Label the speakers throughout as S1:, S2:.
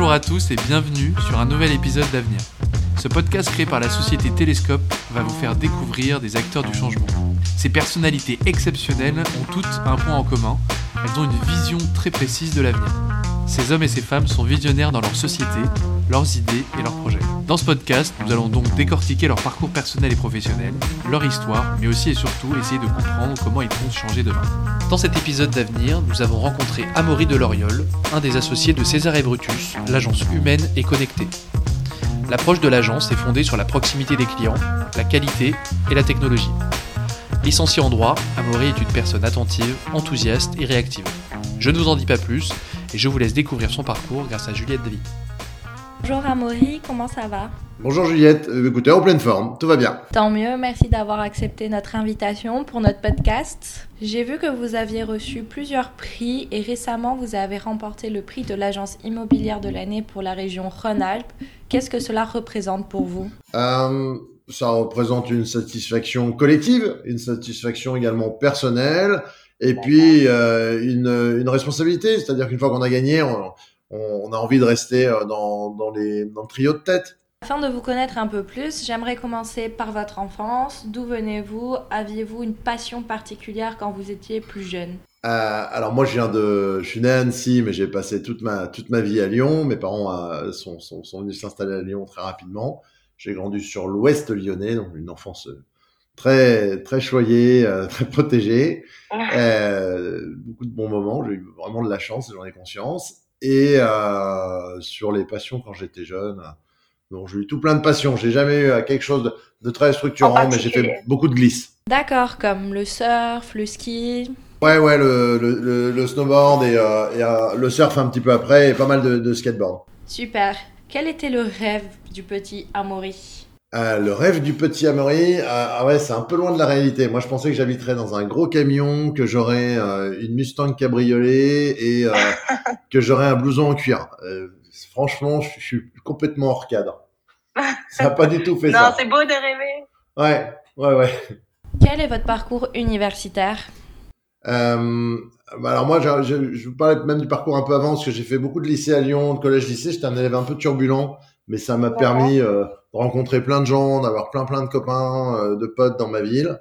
S1: Bonjour à tous et bienvenue sur un nouvel épisode d'Avenir. Ce podcast créé par la société Télescope va vous faire découvrir des acteurs du changement. Ces personnalités exceptionnelles ont toutes un point en commun, elles ont une vision très précise de l'avenir. Ces hommes et ces femmes sont visionnaires dans leur société, leurs idées et leurs projets. Dans ce podcast, nous allons donc décortiquer leur parcours personnel et professionnel, leur histoire, mais aussi et surtout essayer de comprendre comment ils comptent changer demain. Dans cet épisode d'avenir, nous avons rencontré Amaury de Loriol, un des associés de César et Brutus, l'agence humaine et connectée. L'approche de l'agence est fondée sur la proximité des clients, la qualité et la technologie. Licencié en droit, Amaury est une personne attentive, enthousiaste et réactive. Je ne vous en dis pas plus et je vous laisse découvrir son parcours grâce à Juliette David.
S2: Bonjour Amaury, comment ça va?
S3: Bonjour Juliette, euh, écoutez, en pleine forme, tout va bien.
S2: Tant mieux, merci d'avoir accepté notre invitation pour notre podcast. J'ai vu que vous aviez reçu plusieurs prix et récemment vous avez remporté le prix de l'agence immobilière de l'année pour la région Rhône-Alpes. Qu'est-ce que cela représente pour vous?
S3: Euh, Ça représente une satisfaction collective, une satisfaction également personnelle et puis euh, une, une, responsabilité, c'est-à-dire qu'une fois qu'on a gagné, on, on, a envie de rester euh, dans, dans, les, dans le trio de tête.
S2: Afin de vous connaître un peu plus, j'aimerais commencer par votre enfance. D'où venez-vous? Aviez-vous une passion particulière quand vous étiez plus jeune?
S3: Euh, alors moi je viens de, je suis né à Annecy, mais j'ai passé toute ma toute ma vie à Lyon. Mes parents euh, sont, sont, sont venus s'installer à Lyon très rapidement. J'ai grandi sur l'Ouest lyonnais, donc une enfance très très choyée, euh, très protégée, euh, beaucoup de bons moments. J'ai eu vraiment de la chance, j'en ai conscience et euh, sur les passions quand j'étais jeune. Donc j'ai eu tout plein de passions. J'ai jamais eu quelque chose de, très structurant, mais j'ai fait beaucoup de glisse.
S2: D'accord, comme le surf, le ski.
S3: Ouais, ouais, le, le, le snowboard et, euh, et euh, le surf un petit peu après et pas mal de, de skateboard.
S2: Super. Quel était le rêve du petit Amaury?
S3: Euh, le rêve du petit Amaury, euh, ah ouais, c'est un peu loin de la réalité. Moi, je pensais que j'habiterais dans un gros camion, que j'aurais euh, une Mustang cabriolet et euh, que j'aurais un blouson en cuir. franchement, je, suis complètement hors cadre. Ça n'a pas du tout fait
S4: non,
S3: ça.
S4: Non, c'est beau de rêver.
S3: Ouais, ouais, ouais.
S2: Quel est votre parcours universitaire?
S3: Euh, bah alors moi, je, je, je, vous parlais même du parcours un peu avant, parce que j'ai fait beaucoup de lycée à Lyon, de collège-lycée. J'étais un élève un peu turbulent, mais ça m'a permis euh, rencontrer plein de gens, d'avoir plein plein de copains, euh, de potes dans ma ville.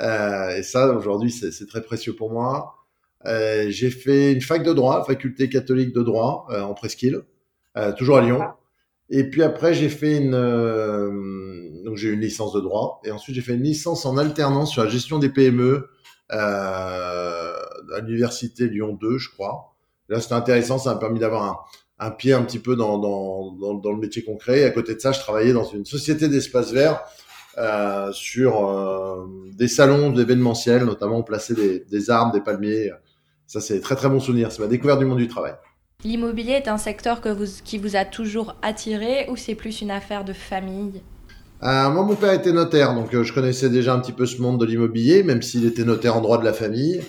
S3: Euh, et ça, aujourd'hui, c'est très précieux pour moi. Euh, j'ai fait une fac de droit, faculté catholique de droit euh, en presqu'île, toujours à Lyon. Et puis après, j'ai fait une donc j'ai une licence de droit, et ensuite j'ai fait une licence en alternance sur la gestion des PME à l'université Lyon 2, je crois. Là, c'était intéressant, ça m'a permis d'avoir un, un pied un petit peu dans, dans, dans, dans, le métier concret. Et à côté de ça, je travaillais dans une société d'espace vert euh, sur euh, des salons d'événementiel, notamment placer des, des arbres, des palmiers. Ça, c'est très très bon souvenir. C'est ma découverte du monde du travail.
S2: L'immobilier est un secteur que vous, qui vous a toujours attiré ou c'est plus une affaire de famille?
S3: Euh, moi, mon père était notaire, donc euh, je connaissais déjà un petit peu ce monde de l'immobilier, même s'il était notaire en droit de la famille.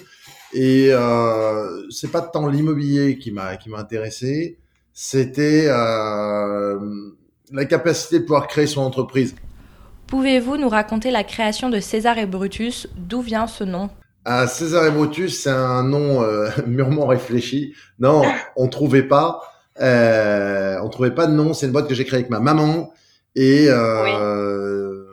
S3: Et euh, c'est pas tant l'immobilier qui m'a qui m'a intéressé, c'était euh, la capacité de pouvoir créer son entreprise.
S2: Pouvez-vous nous raconter la création de César et Brutus? D'où vient ce nom?
S3: Ah, César et Brutus, c'est un nom euh, mûrement réfléchi. Non, on trouvait pas. Euh, on trouvait pas de nom. C'est une boîte que j'ai créée avec ma maman et euh, oui.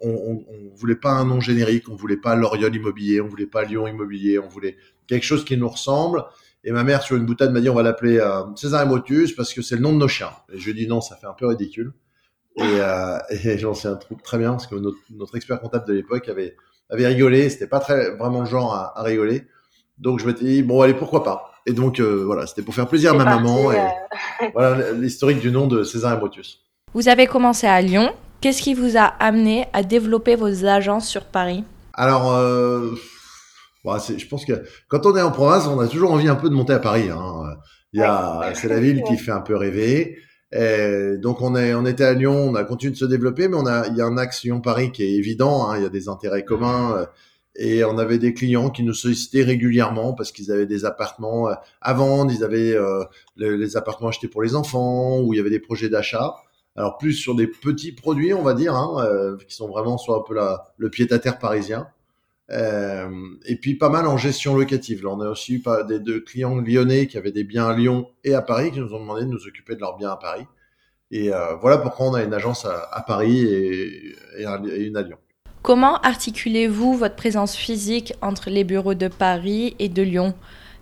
S3: on, on, on, voulait pas un nom générique. On voulait pas L'Oriol Immobilier. On voulait pas Lyon Immobilier. On voulait quelque chose qui nous ressemble. Et ma mère, sur une boutade, m'a dit on va l'appeler euh, César et Motus parce que c'est le nom de nos chiens. Et je lui ai dit non, ça fait un peu ridicule. Et, euh, et j'en sais un truc très bien parce que notre, notre expert comptable de l'époque avait, avait rigolé. C'était pas très vraiment le genre à, à rigoler. Donc je m'étais dit bon allez pourquoi pas. Et donc euh, voilà, c'était pour faire plaisir à ma
S4: parti,
S3: maman. Et
S4: euh...
S3: voilà l'historique du nom de César et Motus.
S2: Vous avez commencé à Lyon. Qu'est-ce qui vous a amené à développer vos agences sur Paris?
S3: Alors euh, Bon, je pense que quand on est en province, on a toujours envie un peu de monter à Paris. Hein. Il y a, c'est la ville qui fait un peu rêver. Et donc on est, on était à Lyon, on a continué de se développer, mais on a, il y a un axe Lyon-Paris qui est évident. Hein. Il y a des intérêts communs. Et on avait des clients qui nous sollicitaient régulièrement parce qu'ils avaient des appartements à vendre, ils avaient euh, les, les, appartements achetés pour les enfants, ou il y avait des projets d'achat. Alors plus sur des petits produits, on va dire, hein, euh, qui sont vraiment sur un peu la, le pied-à-terre parisien. Euh, et puis pas mal en gestion locative. Là, on a aussi eu pas, des deux clients lyonnais qui avaient des biens à Lyon et à Paris qui nous ont demandé de nous occuper de leurs biens à Paris. Et euh, voilà pourquoi on a une agence à, à Paris et, et, et une à Lyon.
S2: Comment articulez-vous votre présence physique entre les bureaux de Paris et de Lyon?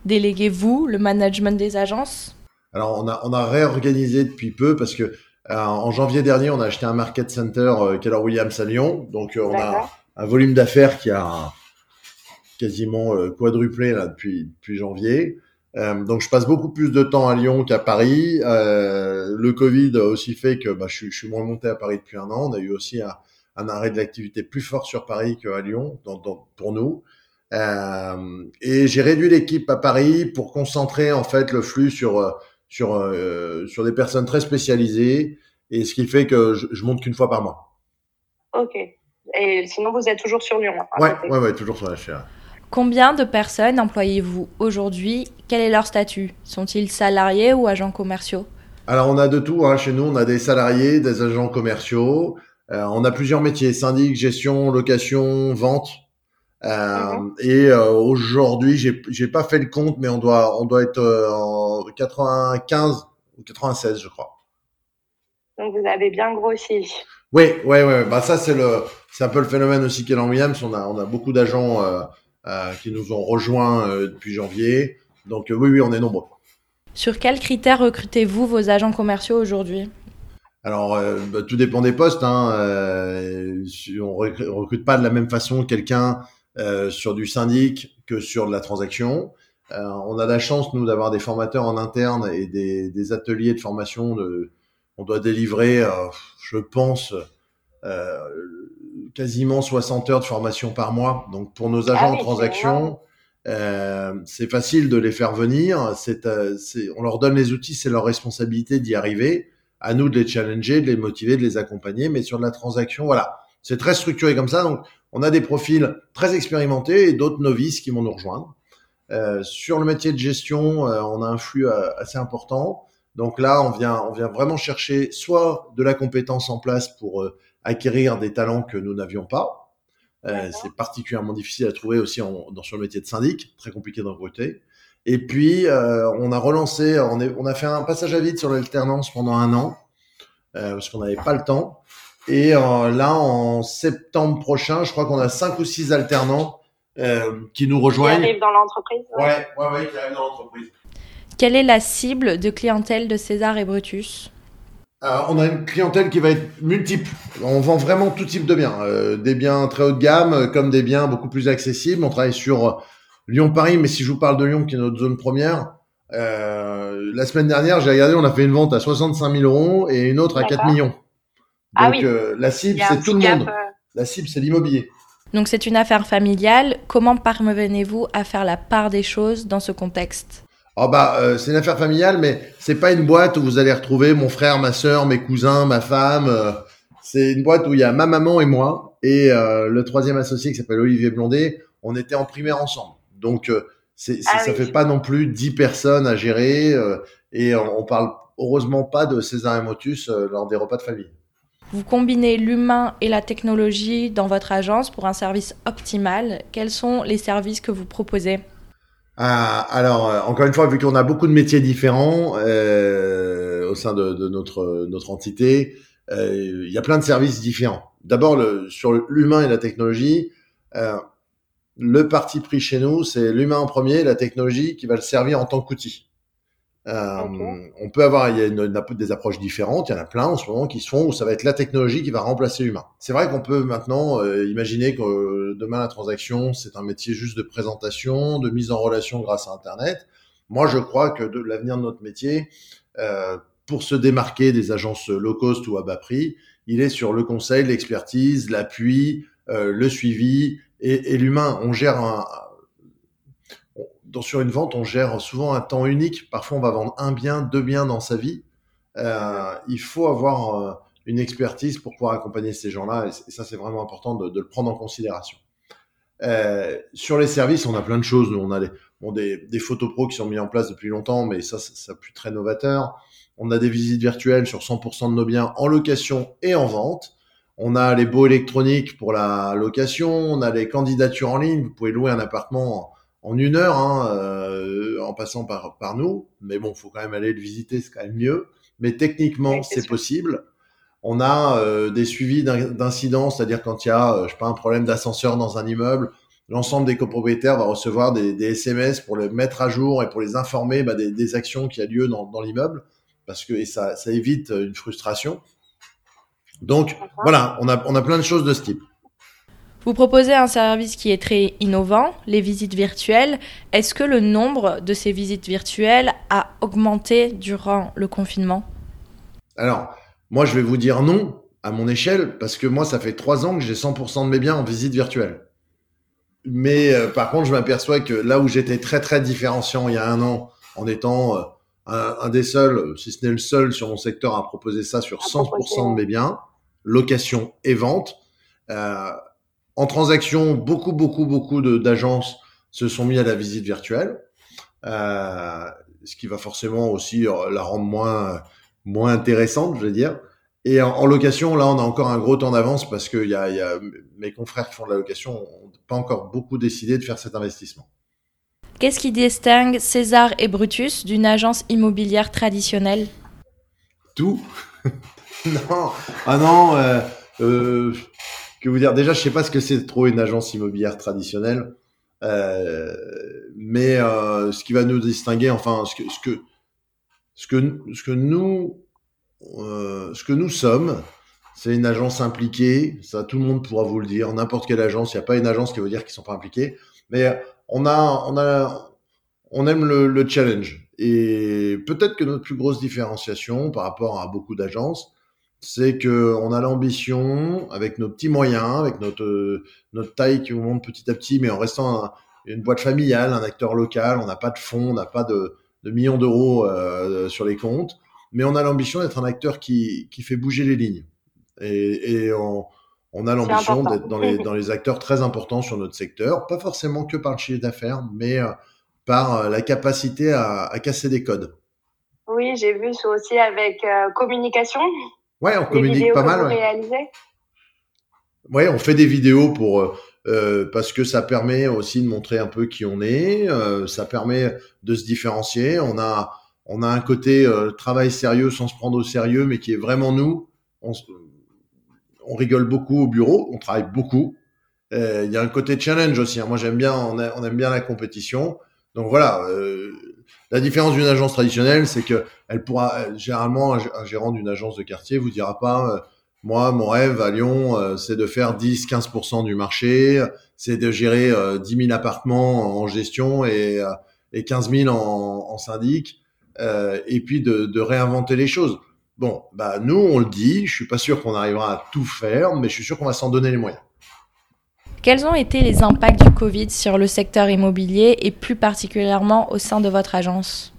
S2: Déléguez-vous le management des agences?
S3: Alors, on a, on a réorganisé depuis peu parce que euh, en janvier dernier, on a acheté un market center euh, Keller Williams à Lyon. Donc, euh, on a un volume d'affaires qui a quasiment euh, quadruplé là, depuis, depuis janvier. Euh, donc, je passe beaucoup plus de temps à Lyon qu'à Paris. Euh, le Covid a aussi fait que bah, je, suis, je suis moins monté à Paris depuis un an. On a eu aussi un, un arrêt de l'activité plus fort sur Paris qu'à Lyon dans, dans, pour nous. Euh, et j'ai réduit l'équipe à Paris pour concentrer en fait le flux sur sur sur des personnes très spécialisées et ce qui fait que je, je monte qu'une fois par mois.
S4: Ok. Et sinon vous êtes toujours sur Lyon.
S3: Hein, ouais, ouais, ouais, toujours sur la chaire.
S2: Combien de personnes employez-vous aujourd'hui? Quel est leur statut? Sont-ils salariés ou agents commerciaux?
S3: Alors on a de tout. Hein. Chez nous, on a des salariés, des agents commerciaux. Euh, on a plusieurs métiers syndic, gestion, location, vente. Euh. Et euh, aujourd'hui, j'ai j'ai pas fait le compte, mais on doit on doit être euh, en 95 ou 96, je crois.
S4: Donc vous avez bien grossi.
S3: Oui, ouais, ouais. Bah ça c'est le c'est un peu le phénomène aussi qu'est Williams. On a on a beaucoup d'agents euh, qui nous ont rejoints depuis janvier. Donc oui, oui, on est nombreux.
S2: Sur quels critères recrutez-vous vos agents commerciaux aujourd'hui?
S3: Alors, euh, bah, tout dépend des postes. Hein. Euh, on recrute pas de la même façon quelqu'un euh, sur du syndic que sur de la transaction. Euh, on a la chance, nous, d'avoir des formateurs en interne et des, des ateliers de formation. De, on doit délivrer, je pense, quasiment 60 heures de formation par mois. Donc, pour nos agents ah en transaction, c'est facile de les faire venir. C'est, on leur donne les outils, c'est leur responsabilité d'y arriver à nous de les challenger, de les motiver, de les accompagner. Mais sur de la transaction, voilà, c'est très structuré comme ça. Donc, on a des profils très expérimentés et d'autres novices qui vont nous rejoindre. Euh, sur le métier de gestion, euh, on a un flux euh, assez important. Donc là, on vient, on vient vraiment chercher soit de la compétence en place pour euh, acquérir des talents que nous n'avions pas. Euh, c'est particulièrement difficile à trouver aussi en, dans, sur le métier de syndic, très compliqué de recruter. Et puis, euh, on a relancé, on, est, on, a fait un passage à vide sur l'alternance pendant un an, euh, parce qu'on n'avait pas le temps. Et euh, là, en septembre prochain, je crois qu'on a cinq ou six alternants euh, qui nous rejoignent.
S4: Qui arrivent dans l'entreprise.
S3: Ouais, ouais, ouais, qui arrivent dans l'entreprise.
S2: Quelle est la cible de clientèle de César et Brutus?
S3: On a une clientèle qui va être multiple. On vend vraiment tout type de biens, euh, des biens très haut de gamme comme des biens beaucoup plus accessibles. On travaille sur Lyon-Paris, mais si je vous parle de Lyon, qui est notre zone première, euh, la semaine dernière, j'ai regardé, on a fait une vente à 65 000 euros et une autre à 4 millions. Donc
S4: ah oui.
S3: euh, la cible, c'est tout le monde.
S4: euh...
S3: La cible, c'est l'immobilier.
S2: Donc c'est une affaire familiale. Comment parvenez-vous à faire la part des choses dans ce contexte?
S3: Oh bah, euh, c'est une affaire familiale, mais c'est pas une boîte où vous allez retrouver mon frère, ma sœur, mes cousins, ma femme. Euh, c'est une boîte où il y a ma maman et moi et euh, le troisième associé qui s'appelle Olivier Blondet. On était en primaire ensemble. Donc, c'est,
S4: Ah
S3: ça
S4: oui.
S3: fait pas non plus 10 personnes à gérer et on, on parle heureusement pas de César et Motus lors des repas de famille.
S2: Vous combinez l'humain et la technologie dans votre agence pour un service optimal. Quels sont les services que vous proposez?
S3: Ah, alors, euh, encore une fois, vu qu'on a beaucoup de métiers différents euh, au sein de, de notre, notre entité, euh, il y a plein de services différents. D'abord, sur l'humain et la technologie, euh, le parti pris chez nous, c'est l'humain en premier, la technologie qui va le servir en tant qu'outil. Euh. On peut avoir, il y a des approches différentes, il y en a plein en ce moment qui se font où ça va être la technologie qui va remplacer l'humain. C'est vrai qu'on peut maintenant euh, imaginer que euh, demain la transaction, c'est un métier juste de présentation, de mise en relation grâce à Internet. Moi, je crois que de l'avenir de notre métier, euh, pour se démarquer des agences low cost ou à bas prix, il est sur le conseil, l'expertise, l'appui, le suivi et, et l'humain. On gère un, dans, sur une vente, on gère souvent un temps unique. Parfois, on va vendre un bien, deux biens dans sa vie. Euh, il faut avoir euh, une expertise pour pouvoir accompagner ces gens-là, et, ça, c'est vraiment important de, le prendre en considération. Euh, sur les services, on a plein de choses. Nous, on a des, des, photos pro qui sont mis en place depuis longtemps, mais ça, ça, ça très novateur. On a des visites virtuelles sur 100% de nos biens en location et en vente. on a les baux électroniques pour la location, on a les candidatures en ligne. Vous pouvez louer un appartement en une heure hein, euh, en passant par, par nous. Mais bon, faut quand même aller le visiter, c'est quand même mieux. Mais techniquement, c'est possible. On a euh, des suivis d'incidents, c'est-à-dire quand il y a, euh, je sais pas, un problème d'ascenseur dans un immeuble, l'ensemble des copropriétaires va recevoir des, des, SMS pour les mettre à jour et pour les informer bah, des, des, actions qui a lieu dans, dans l'immeuble, parce que et ça, ça évite une frustration. Donc voilà, on a, on a plein de choses de ce type.
S2: Vous proposez un service qui est très innovant, les visites virtuelles. Est-ce que le nombre de ces visites virtuelles a augmenté durant le confinement?
S3: Alors, moi, je vais vous dire non à mon échelle, parce que moi, ça fait trois ans que j'ai 100% de mes biens en visite virtuelle. Mais euh, par contre, je m'aperçois que là où j'étais très très différenciant il y a un an, en étant euh, un, un, des seuls, si ce n'est le seul sur mon secteur à proposer ça sur 100% de mes biens, location et vente, euh, en transaction, beaucoup, beaucoup, beaucoup d'agences se sont mis à la visite virtuelle, euh, ce qui va forcément aussi la rendre moins, moins intéressante, je veux dire. Et en, en, location, là, on a encore un gros temps d'avance parce que y a, y a, mes confrères qui font de la location n'ont pas encore beaucoup décidé de faire cet investissement.
S2: Qu'est-ce qui distingue César et Brutus d'une agence immobilière traditionnelle?
S3: Tout. non, ah non, euh, euh, que vous dire Déjà, je sais pas ce que c'est trop une agence immobilière traditionnelle, euh, mais euh, ce qui va nous distinguer, enfin, ce que ce que ce que, ce que nous euh, ce que nous sommes, c'est une agence impliquée. Ça, tout le monde pourra vous le dire. N'importe quelle agence, il n'y a pas une agence qui veut dire qu'ils sont pas impliqués, mais on a on a on aime le challenge. Et peut-être que notre plus grosse différenciation par rapport à beaucoup d'agences, c'est que on a l'ambition, avec nos petits moyens, avec notre notre taille qui monte petit à petit, mais en restant un, une boîte familiale, un acteur local, on n'a pas de fonds, on n'a pas de, de, millions d'euros euh, sur les comptes, mais on a l'ambition d'être un acteur qui, qui fait bouger les lignes. Et, et on, on a l'ambition d'être dans les, dans les acteurs très importants sur notre secteur, pas forcément que par le chiffre d'affaires, mais euh, par la capacité à, à casser des codes.
S4: Oui, j'ai vu ça aussi avec euh, communication.
S3: Ouais, on communique pas mal.
S4: Ouais.
S3: ouais, on fait des vidéos pour euh, parce que ça permet aussi de montrer un peu qui on est. Euh, ça permet de se différencier. On a on a un côté euh, travail sérieux sans se prendre au sérieux, mais qui est vraiment nous. On, on rigole beaucoup au bureau, on travaille beaucoup. Euh, il y a un côté challenge aussi. Hein. Moi, j'aime bien, on, a, on, aime bien la compétition. Donc voilà, euh, la différence d'une agence traditionnelle, c'est que elle pourra généralement un gérant d'une agence de quartier vous dira pas euh, moi mon rêve à Lyon euh, c'est de faire 10 15% du marché, c'est de gérer euh, 10 000 appartements en gestion et euh, et 15 000 en, syndic euh, et puis de, de, réinventer les choses. Bon, bah nous on le dit, je suis pas sûr qu'on arrivera à tout faire, mais je suis sûr qu'on va s'en donner les moyens.
S2: Quels ont été les impacts du Covid sur le secteur immobilier et plus particulièrement au sein de votre agence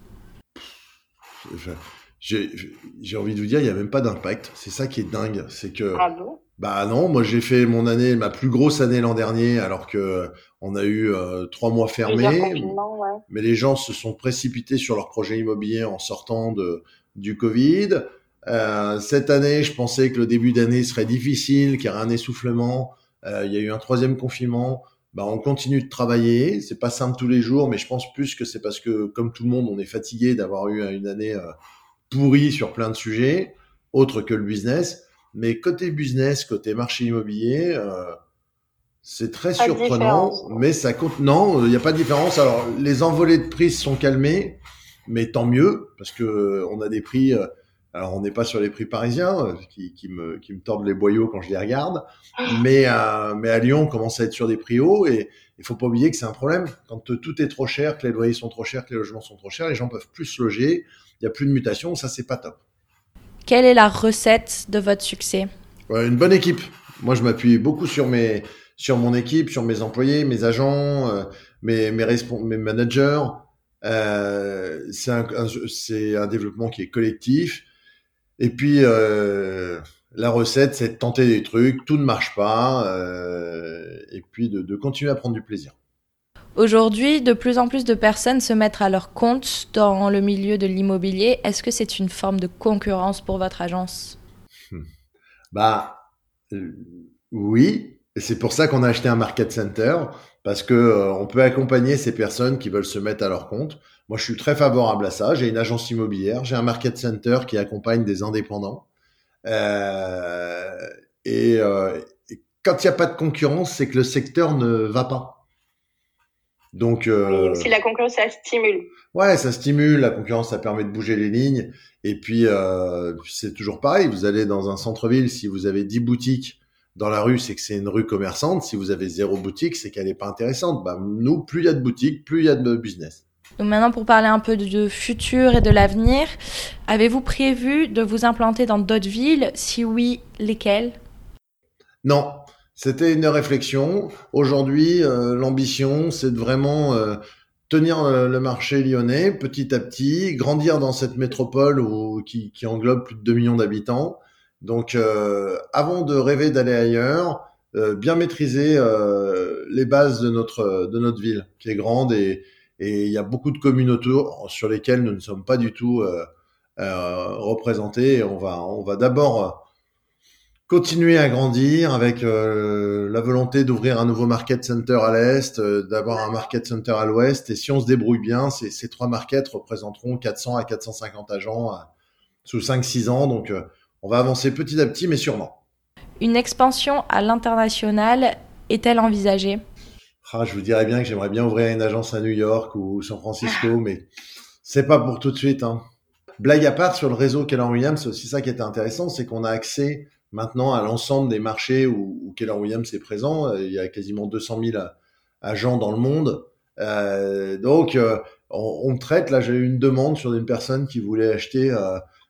S3: J'ai envie de vous dire, il n'y a même pas d'impact. C'est ça qui est dingue. C'est que.
S4: Ah bon?
S3: Bah non, moi j'ai fait mon année, ma plus grosse année l'an dernier, alors que on a eu euh, trois mois fermés.
S4: Ouais.
S3: Mais les gens se sont précipités sur leur projet immobilier en sortant de du Covid. Euh, cette année, je pensais que le début d'année serait difficile, qu'il y aurait un essoufflement. Euh, il y a eu un troisième confinement. Bah, on continue de travailler. C'est pas simple tous les jours, mais je pense plus que c'est parce que, comme tout le monde, on est fatigué d'avoir eu une année euh, pourrie sur plein de sujets, autres que le business. Mais côté business, côté marché immobilier, euh, c'est très
S4: pas
S3: surprenant, mais ça compte. Non, il n'y a pas de différence. Alors, les envolées de prix se sont calmées, mais tant mieux parce que on a des prix. Euh, alors, on n'est pas sur les prix parisiens euh, qui, qui, me, qui me tordent les boyaux quand je les regarde, mais, euh, mais à Lyon, on commence à être sur des prix hauts et il faut pas oublier que c'est un problème. Quand tout est trop cher, que les loyers sont trop chers, que les logements sont trop chers, les gens peuvent plus se loger, il n'y a plus de mutation, ça, c'est pas top.
S2: Quelle est la recette de votre succès?
S3: Ouais, Une bonne équipe. Moi, je m'appuie beaucoup sur, mes, sur mon équipe, sur mes employés, mes agents, euh, mes, mes, mes managers. Euh, c'est un, un, un développement qui est collectif. Et puis, euh, la recette, c'est de tenter des trucs, tout ne marche pas, euh, et puis de, de, continuer à prendre du plaisir.
S2: Aujourd'hui, de plus en plus de personnes se mettent à leur compte dans le milieu de l'immobilier. Est-ce que c'est une forme de concurrence pour votre agence?
S3: Hmm. Bah, Oui, c'est pour ça qu'on a acheté un market center parce que euh, on peut accompagner ces personnes qui veulent se mettre à leur compte. Moi, je suis très favorable à ça. J'ai une agence immobilière, j'ai un market center qui accompagne des indépendants. Euh, et, euh, quand il n'y a pas de concurrence, c'est que le secteur ne va pas.
S4: Donc, euh, si la concurrence, ça stimule.
S3: Ouais, ça stimule. La concurrence, ça permet de bouger les lignes. Et puis, euh, c'est toujours pareil. Vous allez dans un centre-ville, si vous avez 10 boutiques dans la rue, c'est que c'est une rue commerçante. Si vous avez zéro boutique, c'est qu'elle n'est pas intéressante. Bah, nous, plus il y a de boutiques, plus il y a de business.
S2: Maintenant, pour parler un peu de futur et de l'avenir, avez-vous prévu de vous implanter dans d'autres villes? Si oui, lesquelles?
S3: Non, c'était une réflexion. Aujourd'hui, euh, l'ambition, c'est de vraiment euh, tenir euh, le marché lyonnais petit à petit, grandir dans cette métropole qui englobe plus de 2 millions d'habitants. Donc, avant de rêver d'aller ailleurs, bien maîtriser les bases de notre de notre ville, qui est grande et, et il y a beaucoup de communautés sur lesquelles nous ne sommes pas du tout représentés. Et on va on va d'abord continuer à grandir avec euh, la volonté d'ouvrir un nouveau market center à l'est, euh, d'avoir un market center à l'ouest. Et si on se débrouille bien, ces, ces trois markets représenteront 400 à 450 agents euh, sous 5-6 ans. Donc, on va avancer petit à petit, mais sûrement.
S2: Une expansion à l'international est-elle envisagée?
S3: Ah, Je vous dirais bien que j'aimerais bien ouvrir une agence à New York ou San Francisco, mais c'est pas pour tout de suite. Hein. Blague à part, sur le réseau Keller Williams, c'est aussi ça qui était intéressant, c'est qu'on a accès maintenant à l'ensemble des marchés où, Keller Williams est présent. Euh, il y a quasiment 200 000 agents dans le monde. Euh, donc, euh, on, traite. Là, j'ai eu une demande sur une personne qui voulait acheter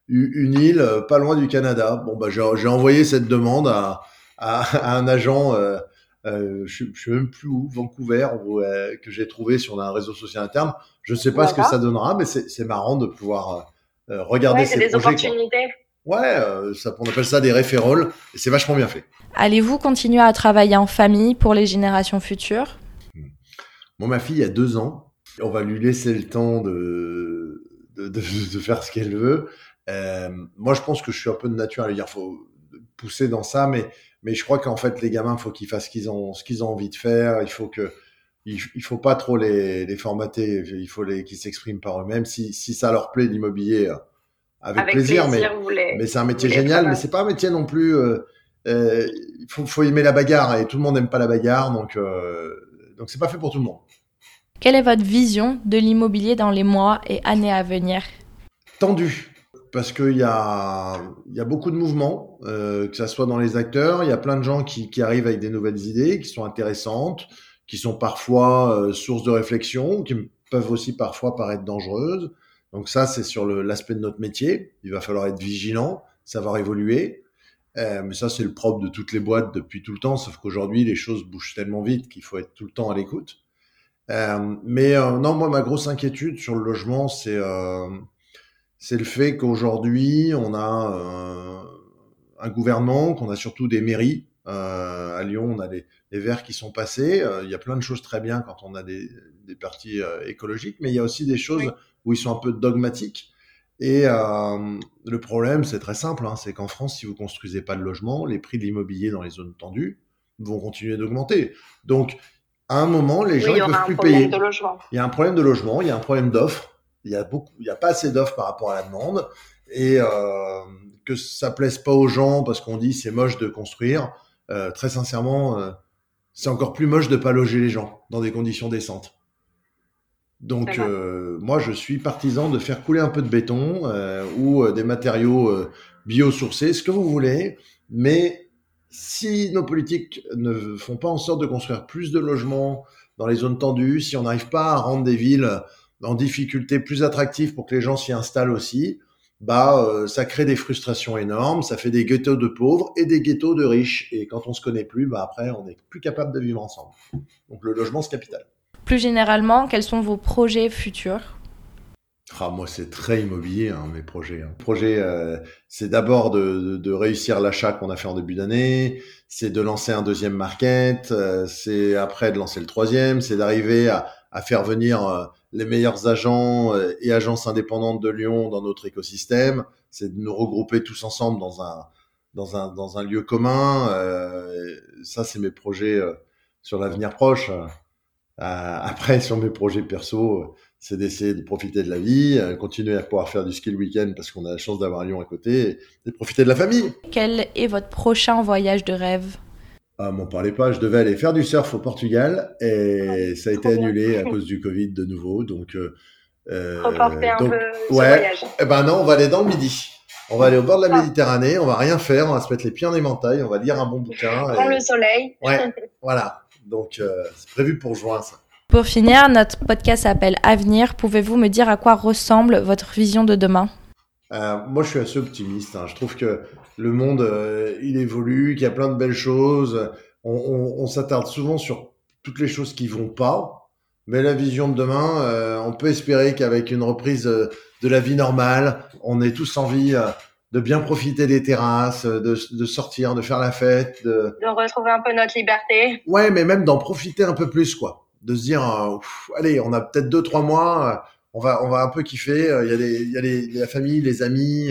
S3: une île pas loin du Canada. Bon, bah, j'ai envoyé cette demande à, un agent. Je, je suis même plus où, Vancouver, que j'ai trouvé sur un réseau social interne. Je ne sais pas ce que ça donnera, mais c'est marrant de pouvoir regarder ouais, ces des Opportunités. Ouais, euh, ça, on appelle ça des référoles, et c'est vachement bien fait.
S2: Allez-vous continuer à travailler en famille pour les générations futures?
S3: Bon, ma fille a deux ans. On va lui laisser le temps de, de, de, faire ce qu'elle veut. Euh, moi, je pense que je suis un peu de nature à lui dire, faut pousser dans ça, mais, mais je crois qu'en fait, les gamins, faut qu'ils fassent ce qu'ils ont, ce qu'ils ont envie de faire. Il faut que, il, faut pas trop les, les formater. Il faut les, qu'ils s'expriment par eux-mêmes. Si, si ça leur plaît l'immobilier, avec, plaisir, mais, mais c'est un métier génial, mais c'est pas un métier non plus. Euh, euh, il faut, faut, aimer la bagarre et tout le monde n'aime pas la bagarre, donc euh, donc c'est pas fait pour tout le monde.
S2: Quelle est votre vision de l'immobilier dans les mois et années à venir?
S3: Tendu, parce qu'il y a, y a beaucoup de mouvements, euh, que ça soit dans les acteurs, il y a plein de gens qui, qui arrivent avec des nouvelles idées, qui sont intéressantes, qui sont parfois euh, source de réflexion, qui peuvent aussi parfois paraître dangereuses. Donc ça, c'est sur l'aspect de notre métier. Il va falloir être vigilant, savoir évoluer. Euh, mais ça, c'est le propre de toutes les boîtes depuis tout le temps, sauf qu'aujourd'hui, les choses bougent tellement vite qu'il faut être tout le temps à l'écoute. Euh, mais euh, non, moi, ma grosse inquiétude sur le logement, c'est euh, c'est le fait qu'aujourd'hui, on a euh, un gouvernement, qu'on a surtout des mairies. à Lyon, on a les, les Verts qui sont passés. Il y a plein de choses très bien quand on a des, des partis écologiques, mais il y a aussi des choses où ils sont un peu dogmatiques. Et euh, le problème, c'est très simple, hein, c'est qu'en France, si vous construisez pas de logement, les prix de l'immobilier dans les zones tendues vont continuer d'augmenter. Donc, à un moment, les gens ne peuvent plus payer. Il y a un problème de logement, il y a un problème d'offre. Il y a beaucoup, il y a pas assez d'offres par rapport à la demande, et euh, que ça plaise pas aux gens parce qu'on dit c'est moche de construire. Euh, très sincèrement, euh, c'est encore plus moche de pas loger les gens dans des conditions décentes. Donc moi je suis partisan de faire couler un peu de béton ou des matériaux biosourcés, ce que vous voulez, mais si nos politiques ne font pas en sorte de construire plus de logements dans les zones tendues, si on n'arrive pas à rendre des villes en difficulté plus attractives pour que les gens s'y installent aussi, bah ça crée des frustrations énormes, ça fait des ghettos de pauvres et des ghettos de riches et quand on se connaît plus, bah après on n'est plus capable de vivre ensemble. Donc le logement c'est capital.
S2: Plus généralement, quels sont vos projets futurs?
S3: Ah, moi, c'est très immobilier, hein, mes projets. Hein. Projet, euh, c'est d'abord de, de, réussir l'achat qu'on a fait en début d'année, c'est de lancer un deuxième market, euh, c'est après de lancer le troisième, c'est d'arriver à, à, faire venir euh, les meilleurs agents et agences indépendantes de Lyon dans notre écosystème, c'est de nous regrouper tous ensemble dans un dans un dans un lieu commun. ça, c'est mes projets sur l'avenir proche. après, sur mes projets perso, c'est d'essayer de profiter de la vie, continuer à pouvoir faire du ski le week-end parce qu'on a la chance d'avoir Lyon à côté, et, profiter de la famille.
S2: Quel est votre prochain voyage de rêve?
S3: Ah, m'en parlez pas, je devais aller faire du surf au Portugal et ça a été annulé à cause du Covid de nouveau. Donc,
S4: euh, Reporter un peu ce
S3: ouais. voyage. Eh ben non, on va aller dans le midi. On va aller au bord de la ah. Méditerranée, on va rien faire, on va se mettre les pieds en éventail, on va lire un bon bouquin.
S4: Prendre le soleil.
S3: Ouais, voilà. Donc, euh, c'est prévu pour juin, ça.
S2: Pour finir, notre podcast s'appelle Avenir. Pouvez-vous me dire à quoi ressemble votre vision de demain?
S3: Euh, Moi, je suis assez optimiste. Hein. Je trouve que le monde, euh, il évolue, qu'il y a plein de belles choses. On, on, on s'attarde souvent sur toutes les choses qui vont pas. Mais la vision de demain, euh, on peut espérer qu'avec une reprise de la vie normale, on ait tous envie de bien profiter des terrasses, de, de, sortir, de faire la fête,
S4: de... de retrouver un peu notre liberté.
S3: Ouais, mais même d'en profiter un peu plus, quoi de se dire, allez, on a peut-être deux trois mois, on va on va un peu kiffer. Euh, il y a les il y a les, la famille, les amis,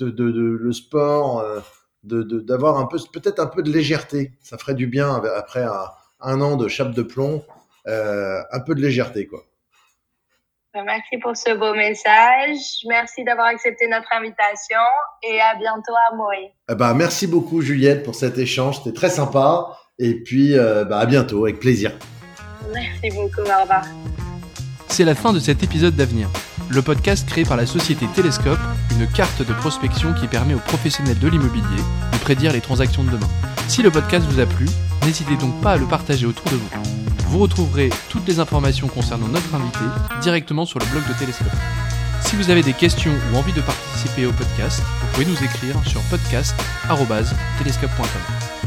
S3: de, de, de le sport, de d'avoir un peu peut-être un peu de légèreté. Ça ferait du bien après un, an de chape de plomb, un peu de légèreté quoi.
S4: Bah, merci pour ce beau message. Merci d'avoir accepté notre invitation et à bientôt à moi.
S3: Eh ben, merci beaucoup Juliette pour cet échange, c'était très sympa. Et puis bah, à bientôt, avec plaisir.
S4: Merci beaucoup, au revoir.
S1: C'est la fin de cet épisode d'Avenir, le podcast créé par la société Télescope, une carte de prospection qui permet aux professionnels de l'immobilier de prédire les transactions de demain. Si le podcast vous a plu, n'hésitez donc pas à le partager autour de vous. Vous retrouverez toutes les informations concernant notre invité directement sur le blog de Télescope. Si vous avez des questions ou envie de participer au podcast, vous pouvez nous écrire sur podcast.telescope.com.